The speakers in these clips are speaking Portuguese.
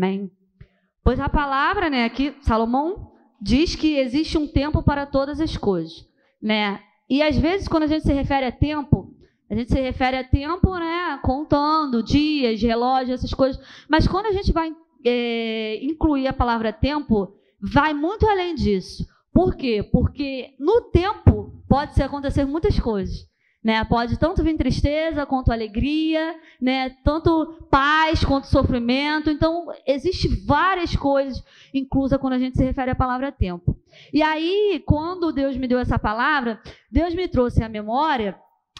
Amém. Pois a palavra, né, aqui Salomão diz que existe um tempo para todas as coisas, né? E às vezes quando a gente se refere a tempo, a gente se refere a tempo, né, contando dias, relógios, essas coisas. Mas quando a gente vai é, incluir a palavra tempo, vai muito além disso. Por quê? Porque no tempo pode se acontecer muitas coisas. Né? Pode tanto vir tristeza quanto alegria, né? tanto paz quanto sofrimento. Então, existe várias coisas inclusas quando a gente se refere à palavra tempo. E aí, quando Deus me deu essa palavra, Deus me trouxe à memória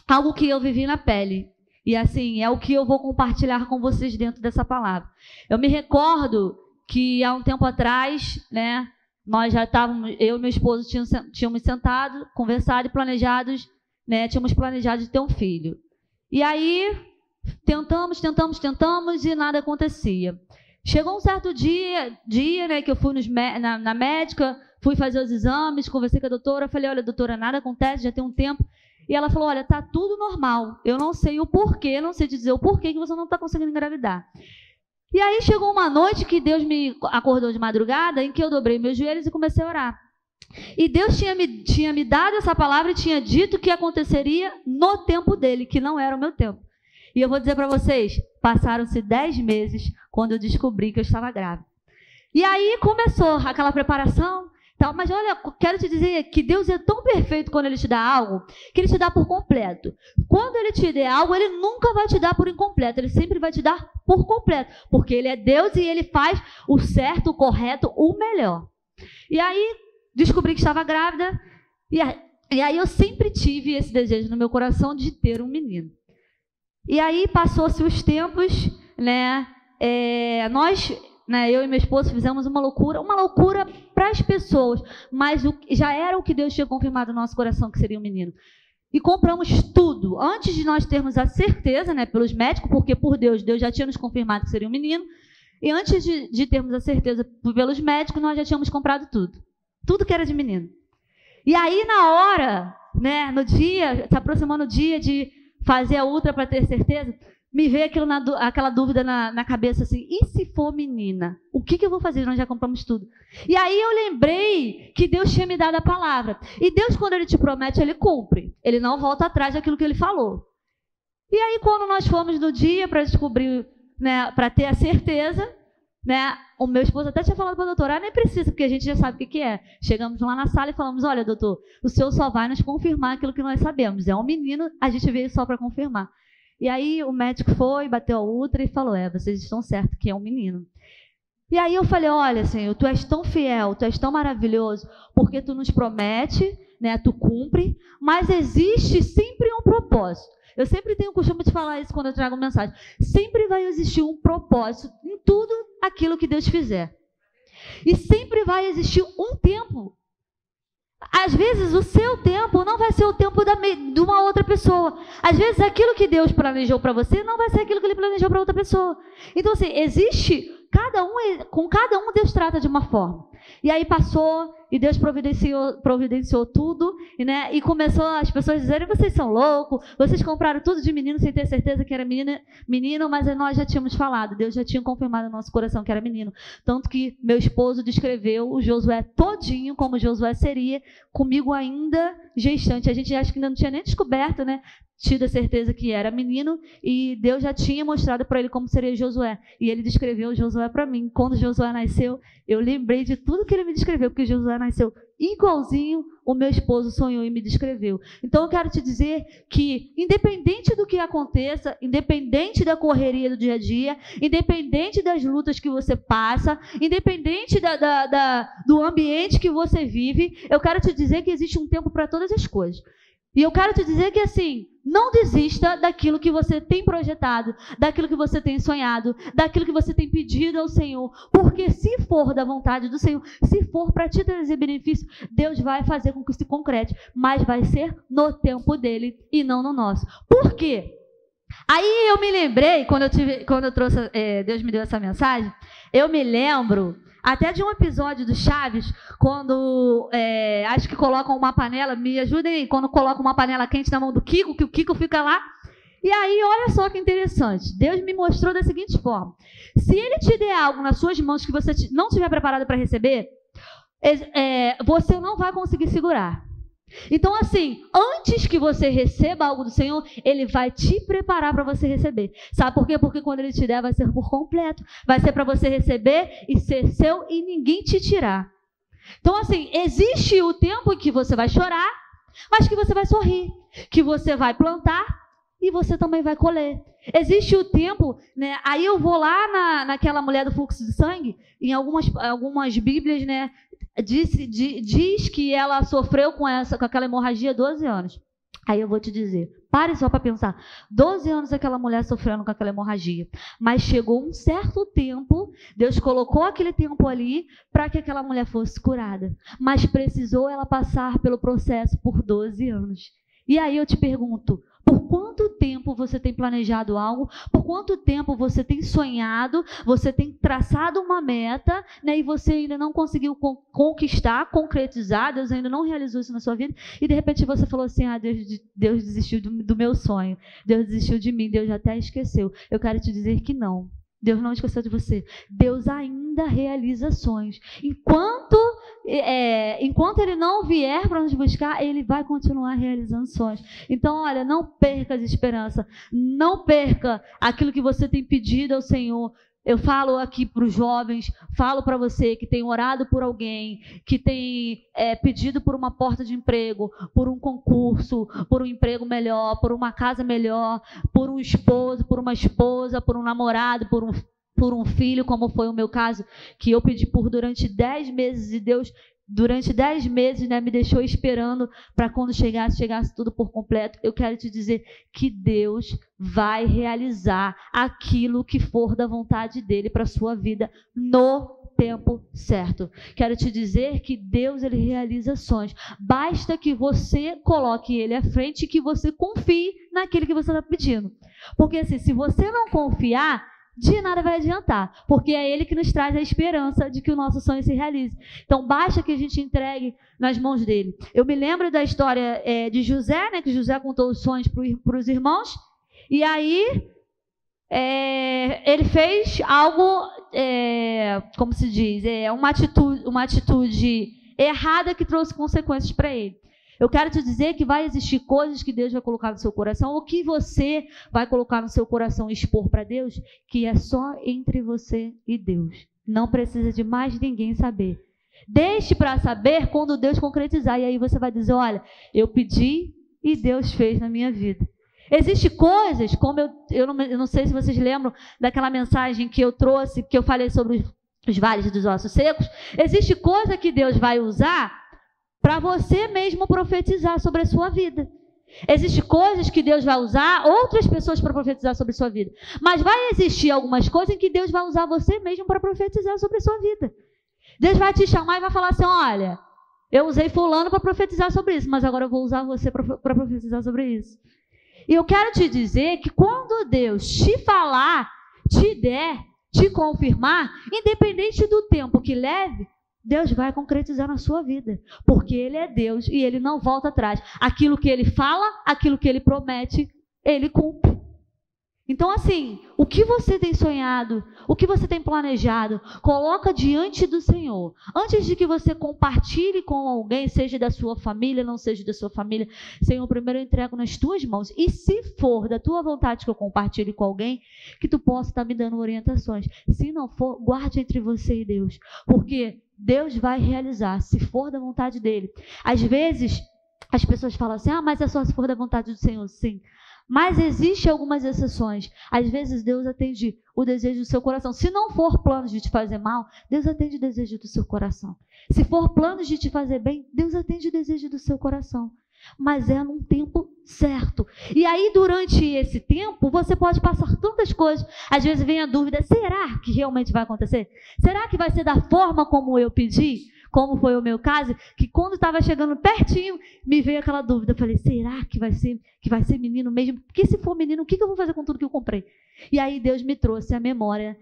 algo que eu vivi na pele. E assim, é o que eu vou compartilhar com vocês dentro dessa palavra. Eu me recordo que há um tempo atrás, né, nós já estávamos, eu e meu esposo tínhamos sentado, conversado e planejados né, tínhamos planejado de ter um filho. E aí tentamos, tentamos, tentamos e nada acontecia. Chegou um certo dia, dia né, que eu fui nos, na, na médica, fui fazer os exames, conversei com a doutora, falei, olha, doutora, nada acontece, já tem um tempo. E ela falou, olha, tá tudo normal. Eu não sei o porquê, não sei dizer o porquê que você não está conseguindo engravidar. E aí chegou uma noite que Deus me acordou de madrugada, em que eu dobrei meus joelhos e comecei a orar. E Deus tinha me, tinha me dado essa palavra e tinha dito que aconteceria no tempo dele, que não era o meu tempo. E eu vou dizer para vocês: passaram-se dez meses quando eu descobri que eu estava grávida. E aí começou aquela preparação. Tal, mas olha, quero te dizer que Deus é tão perfeito quando Ele te dá algo, que Ele te dá por completo. Quando Ele te der algo, Ele nunca vai te dar por incompleto, Ele sempre vai te dar por completo, porque Ele é Deus e Ele faz o certo, o correto, o melhor. E aí, descobri que estava grávida. E, e aí eu sempre tive esse desejo no meu coração de ter um menino. E aí passou-se os tempos, né? É, nós, né, eu e meu esposo fizemos uma loucura, uma loucura para as pessoas, mas o, já era o que Deus tinha confirmado no nosso coração que seria um menino. E compramos tudo antes de nós termos a certeza, né, pelos médicos, porque por Deus, Deus já tinha nos confirmado que seria um menino. E antes de, de termos a certeza pelos médicos, nós já tínhamos comprado tudo. Tudo que era de menino. E aí, na hora, né, no dia, se aproximando o dia de fazer a ultra para ter certeza, me veio aquilo na, aquela dúvida na, na, cabeça assim: e se for menina? O que, que eu vou fazer? Nós já compramos tudo. E aí eu lembrei que Deus tinha me dado a palavra. E Deus, quando Ele te promete, Ele cumpre. Ele não volta atrás daquilo que Ele falou. E aí, quando nós fomos no dia para descobrir, né, para ter a certeza, né? O meu esposo até tinha falado para a doutora, ah, nem precisa, porque a gente já sabe o que, que é. Chegamos lá na sala e falamos, olha, doutor, o senhor só vai nos confirmar aquilo que nós sabemos. É um menino, a gente veio só para confirmar. E aí o médico foi, bateu a ultra e falou, é, vocês estão certos que é um menino. E aí eu falei, olha, Senhor, tu és tão fiel, tu és tão maravilhoso, porque tu nos promete, né, tu cumpre, mas existe sempre um propósito. Eu sempre tenho o costume de falar isso quando eu trago mensagem. Sempre vai existir um propósito em tudo aquilo que Deus fizer. E sempre vai existir um tempo. Às vezes o seu tempo não vai ser o tempo da, de uma outra pessoa. Às vezes aquilo que Deus planejou para você não vai ser aquilo que Ele planejou para outra pessoa. Então, assim, existe cada um, com cada um Deus trata de uma forma. E aí passou, e Deus providenciou, providenciou tudo, e, né, e começou as pessoas dizerem: vocês são loucos, vocês compraram tudo de menino sem ter certeza que era menina, menino, mas nós já tínhamos falado, Deus já tinha confirmado no nosso coração que era menino. Tanto que meu esposo descreveu o Josué todinho como Josué seria, comigo ainda gestante. A gente acho que ainda não tinha nem descoberto, né? tido a certeza que era menino e Deus já tinha mostrado para ele como seria Josué. E ele descreveu Josué para mim. Quando Josué nasceu, eu lembrei de tudo que ele me descreveu, porque Josué nasceu igualzinho o meu esposo sonhou e me descreveu. Então eu quero te dizer que, independente do que aconteça, independente da correria do dia a dia, independente das lutas que você passa, independente da, da, da, do ambiente que você vive, eu quero te dizer que existe um tempo para todas as coisas. E eu quero te dizer que assim, não desista daquilo que você tem projetado, daquilo que você tem sonhado, daquilo que você tem pedido ao Senhor. Porque se for da vontade do Senhor, se for para te trazer benefício, Deus vai fazer com que se concrete, mas vai ser no tempo dele e não no nosso. Por quê? Aí eu me lembrei, quando eu, tive, quando eu trouxe, é, Deus me deu essa mensagem, eu me lembro até de um episódio do Chaves, quando é, acho que colocam uma panela, me ajudem aí, quando colocam uma panela quente na mão do Kiko, que o Kiko fica lá E aí, olha só que interessante. Deus me mostrou da seguinte forma: se Ele te der algo nas suas mãos que você não estiver preparado para receber, é, você não vai conseguir segurar. Então, assim, antes que você receba algo do Senhor, Ele vai te preparar para você receber. Sabe por quê? Porque quando Ele te der, vai ser por completo. Vai ser para você receber e ser seu e ninguém te tirar. Então, assim, existe o tempo em que você vai chorar, mas que você vai sorrir, que você vai plantar e você também vai colher. Existe o tempo, né? Aí eu vou lá na, naquela mulher do fluxo de sangue, em algumas, algumas Bíblias, né? Diz, que ela sofreu com, essa, com aquela hemorragia 12 anos. Aí eu vou te dizer, pare só para pensar. 12 anos aquela mulher sofrendo com aquela hemorragia. Mas chegou um certo tempo, Deus colocou aquele tempo ali para que aquela mulher fosse curada. Mas precisou ela passar pelo processo por 12 anos. E aí eu te pergunto, por quanto tempo você tem planejado algo? Por quanto tempo você tem sonhado? Você tem traçado uma meta, né? E você ainda não conseguiu conquistar, concretizar. Deus ainda não realizou isso na sua vida. E de repente você falou assim: Ah, Deus, Deus desistiu do, do meu sonho. Deus desistiu de mim. Deus até esqueceu. Eu quero te dizer que não. Deus não esqueceu de você. Deus ainda realiza sonhos. Enquanto, é, enquanto Ele não vier para nos buscar, Ele vai continuar realizando sonhos. Então, olha, não perca a esperança. Não perca aquilo que você tem pedido ao Senhor. Eu falo aqui para os jovens, falo para você que tem orado por alguém, que tem é, pedido por uma porta de emprego, por um concurso, por um emprego melhor, por uma casa melhor, por um esposo, por uma esposa, por um namorado, por um, por um filho, como foi o meu caso, que eu pedi por durante dez meses e Deus durante dez meses, né, me deixou esperando para quando chegasse, chegasse tudo por completo. Eu quero te dizer que Deus vai realizar aquilo que for da vontade dele para sua vida no tempo certo. Quero te dizer que Deus ele realiza sonhos. Basta que você coloque ele à frente e que você confie naquele que você está pedindo. Porque assim, se você não confiar, de nada vai adiantar, porque é Ele que nos traz a esperança de que o nosso sonho se realize. Então, basta que a gente entregue nas mãos dele. Eu me lembro da história é, de José, né, que José contou os sonhos para os irmãos, e aí é, ele fez algo, é, como se diz, é, uma, atitude, uma atitude errada que trouxe consequências para ele. Eu quero te dizer que vai existir coisas que Deus vai colocar no seu coração, ou que você vai colocar no seu coração e expor para Deus, que é só entre você e Deus. Não precisa de mais ninguém saber. Deixe para saber quando Deus concretizar. E aí você vai dizer: olha, eu pedi e Deus fez na minha vida. Existem coisas, como eu, eu não, eu não sei se vocês lembram daquela mensagem que eu trouxe, que eu falei sobre os, os vales dos ossos secos. Existe coisa que Deus vai usar para você mesmo profetizar sobre a sua vida. Existem coisas que Deus vai usar outras pessoas para profetizar sobre a sua vida. Mas vai existir algumas coisas em que Deus vai usar você mesmo para profetizar sobre a sua vida. Deus vai te chamar e vai falar assim: olha, eu usei fulano para profetizar sobre isso, mas agora eu vou usar você para profetizar sobre isso. E eu quero te dizer que quando Deus te falar, te der, te confirmar, independente do tempo que leve, Deus vai concretizar na sua vida, porque Ele é Deus e Ele não volta atrás. Aquilo que Ele fala, aquilo que Ele promete, Ele cumpre. Então, assim, o que você tem sonhado, o que você tem planejado, coloca diante do Senhor. Antes de que você compartilhe com alguém, seja da sua família, não seja da sua família, Senhor, primeiro eu entrego nas tuas mãos. E se for da tua vontade que eu compartilhe com alguém, que tu possa estar me dando orientações. Se não for, guarde entre você e Deus. Porque Deus vai realizar, se for da vontade dele. Às vezes, as pessoas falam assim: ah, mas é só se for da vontade do Senhor. Sim. Mas existem algumas exceções. Às vezes Deus atende o desejo do seu coração. Se não for planos de te fazer mal, Deus atende o desejo do seu coração. Se for planos de te fazer bem, Deus atende o desejo do seu coração mas é num tempo certo. E aí, durante esse tempo, você pode passar tantas coisas. Às vezes vem a dúvida: será que realmente vai acontecer? Será que vai ser da forma como eu pedi? Como foi o meu caso, que quando estava chegando pertinho, me veio aquela dúvida. Eu falei: será que vai ser que vai ser menino mesmo? Porque se for menino, o que eu vou fazer com tudo que eu comprei? E aí Deus me trouxe à memória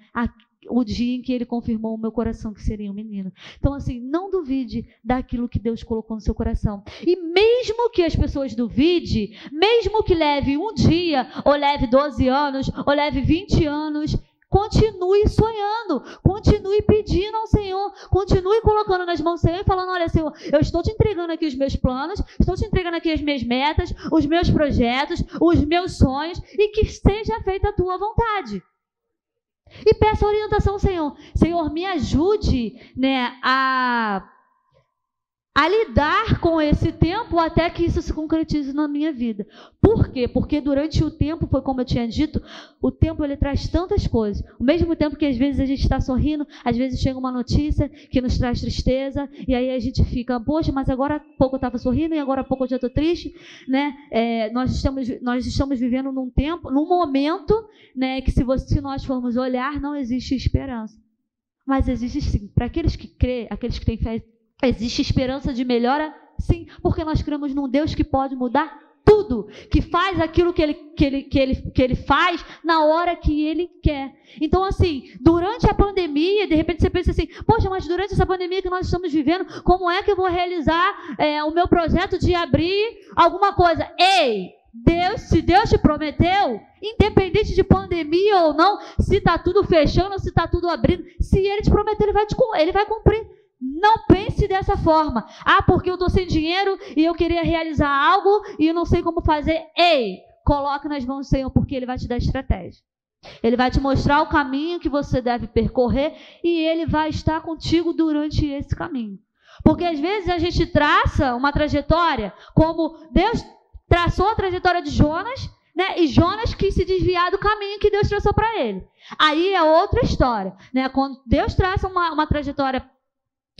o dia em que ele confirmou o meu coração que seria um menino. Então, assim, não duvide daquilo que Deus colocou no seu coração. E mesmo que as pessoas duvidem, mesmo que leve um dia, ou leve 12 anos, ou leve 20 anos, Continue sonhando, continue pedindo ao Senhor, continue colocando nas mãos do Senhor e falando: Olha, Senhor, eu estou te entregando aqui os meus planos, estou te entregando aqui as minhas metas, os meus projetos, os meus sonhos e que seja feita a tua vontade. E peça orientação Senhor. Senhor, me ajude né, a a lidar com esse tempo até que isso se concretize na minha vida. Por quê? Porque durante o tempo, foi como eu tinha dito, o tempo ele traz tantas coisas. Ao mesmo tempo que às vezes a gente está sorrindo, às vezes chega uma notícia que nos traz tristeza, e aí a gente fica, poxa, mas agora há pouco eu estava sorrindo e agora há pouco eu já estou triste. Né? É, nós, estamos, nós estamos vivendo num tempo, num momento né, que se, você, se nós formos olhar, não existe esperança. Mas existe sim. Para aqueles que crê, aqueles que têm fé Existe esperança de melhora? Sim, porque nós cremos num Deus que pode mudar tudo, que faz aquilo que ele, que, ele, que, ele, que ele faz na hora que ele quer. Então, assim, durante a pandemia, de repente você pensa assim: poxa, mas durante essa pandemia que nós estamos vivendo, como é que eu vou realizar é, o meu projeto de abrir alguma coisa? Ei, Deus, se Deus te prometeu, independente de pandemia ou não, se está tudo fechando, se está tudo abrindo, se Ele te prometeu, Ele vai, te, ele vai cumprir. Não pense dessa forma. Ah, porque eu estou sem dinheiro e eu queria realizar algo e eu não sei como fazer. Ei, coloque nas mãos do Senhor, porque Ele vai te dar estratégia. Ele vai te mostrar o caminho que você deve percorrer e Ele vai estar contigo durante esse caminho. Porque às vezes a gente traça uma trajetória, como Deus traçou a trajetória de Jonas, né? E Jonas quis se desviar do caminho que Deus traçou para ele. Aí é outra história, né? Quando Deus traça uma, uma trajetória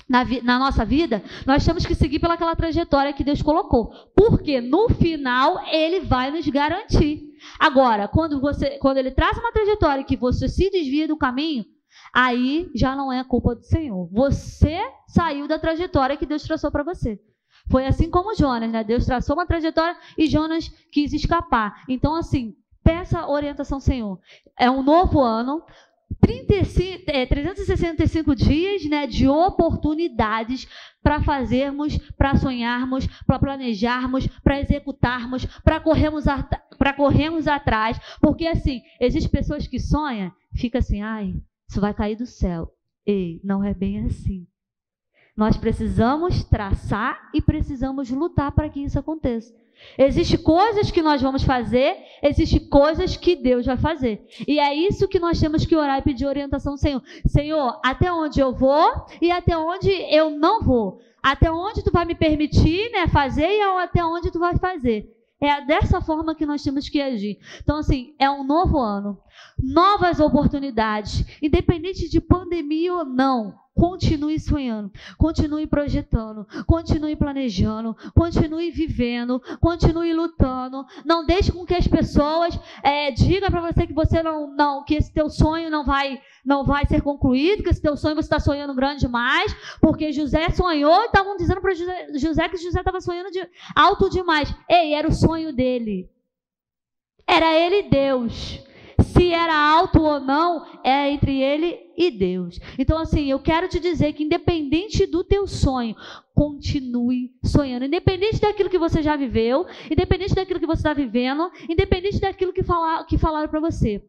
na, na, nossa vida, nós temos que seguir pelaquela trajetória que Deus colocou. Porque no final ele vai nos garantir. Agora, quando você, quando ele traz uma trajetória que você se desvia do caminho, aí já não é culpa do Senhor. Você saiu da trajetória que Deus traçou para você. Foi assim como Jonas, né? Deus traçou uma trajetória e Jonas quis escapar. Então, assim, peça orientação, Senhor. É um novo ano, 35, é, 365 dias né, de oportunidades para fazermos, para sonharmos, para planejarmos, para executarmos, para corrermos, para corrermos atrás. Porque assim, existem pessoas que sonham, fica assim, ai, isso vai cair do céu. Ei, não é bem assim. Nós precisamos traçar e precisamos lutar para que isso aconteça. Existem coisas que nós vamos fazer, existem coisas que Deus vai fazer. E é isso que nós temos que orar e pedir orientação ao Senhor. Senhor, até onde eu vou e até onde eu não vou. Até onde tu vai me permitir né, fazer e até onde tu vai fazer. É dessa forma que nós temos que agir. Então, assim, é um novo ano, novas oportunidades, independente de pandemia ou não. Continue sonhando, continue projetando, continue planejando, continue vivendo, continue lutando. Não deixe com que as pessoas é, digam para você que você não, não, que esse teu sonho não vai, não vai ser concluído, que esse teu sonho você está sonhando grande demais, porque José sonhou e estavam dizendo para José, José que José estava sonhando de, alto demais. Ei, era o sonho dele. Era ele Deus se era alto ou não, é entre ele e Deus. Então, assim, eu quero te dizer que, independente do teu sonho, continue sonhando. Independente daquilo que você já viveu, independente daquilo que você está vivendo, independente daquilo que, falar, que falaram para você.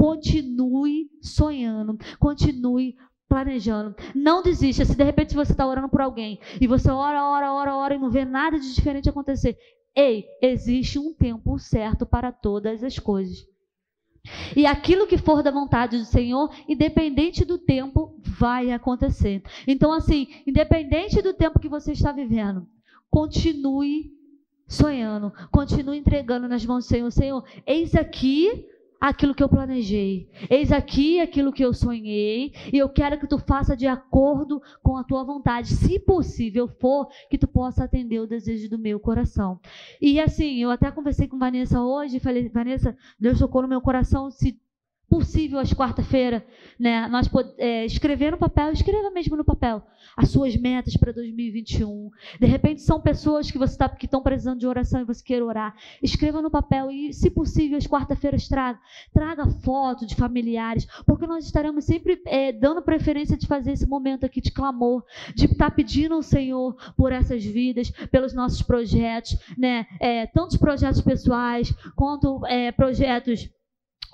Continue sonhando, continue planejando. Não desista. Se de repente você está orando por alguém e você ora, ora, ora, ora e não vê nada de diferente acontecer, ei, existe um tempo certo para todas as coisas. E aquilo que for da vontade do Senhor, independente do tempo, vai acontecer. Então, assim, independente do tempo que você está vivendo, continue sonhando, continue entregando nas mãos do Senhor. Senhor, eis aqui aquilo que eu planejei. Eis aqui aquilo que eu sonhei, e eu quero que tu faça de acordo com a tua vontade. Se possível for, que tu possa atender o desejo do meu coração. E assim, eu até conversei com Vanessa hoje falei, Vanessa, Deus tocou no meu coração se possível às quarta-feira, né? Nós é, escrever no papel, escreva mesmo no papel as suas metas para 2021. De repente são pessoas que você tá, que estão precisando de oração e você quer orar. Escreva no papel e, se possível, às quarta-feiras traga, traga foto de familiares, porque nós estaremos sempre é, dando preferência de fazer esse momento aqui de clamor, de estar tá pedindo ao Senhor por essas vidas, pelos nossos projetos, né? É, tantos projetos pessoais quanto é, projetos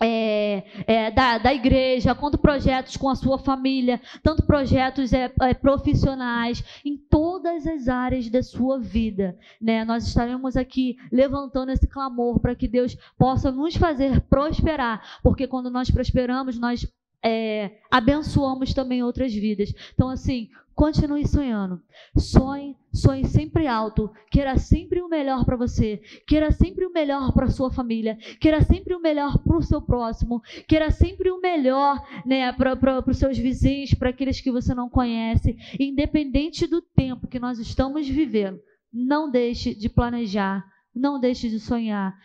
é, é, da, da, igreja, quanto projetos com a sua família, tanto projetos é, é, profissionais, em todas as áreas da sua vida. Né? Nós estaremos aqui levantando esse clamor para que Deus possa nos fazer prosperar, porque quando nós prosperamos, nós é, abençoamos também outras vidas. Então, assim, continue sonhando. Sonhe, sonhe sempre alto. Queira sempre o melhor para você. Queira sempre o melhor para sua família. Queira sempre o melhor para o seu próximo. Queira sempre o melhor né, para os seus vizinhos, para aqueles que você não conhece. Independente do tempo que nós estamos vivendo, não deixe de planejar. Não deixe de sonhar.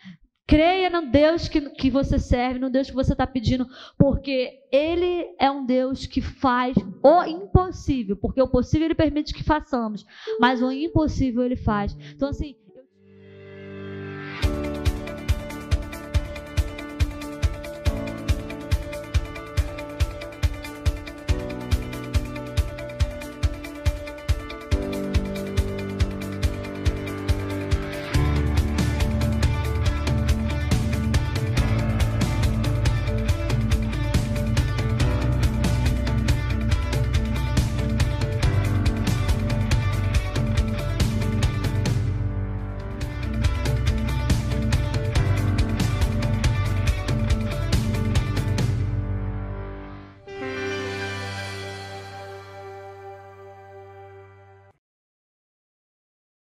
Creia no Deus que, que você serve, no Deus que você está pedindo, porque Ele é um Deus que faz o impossível, porque o possível Ele permite que façamos, mas o impossível Ele faz. Então, assim,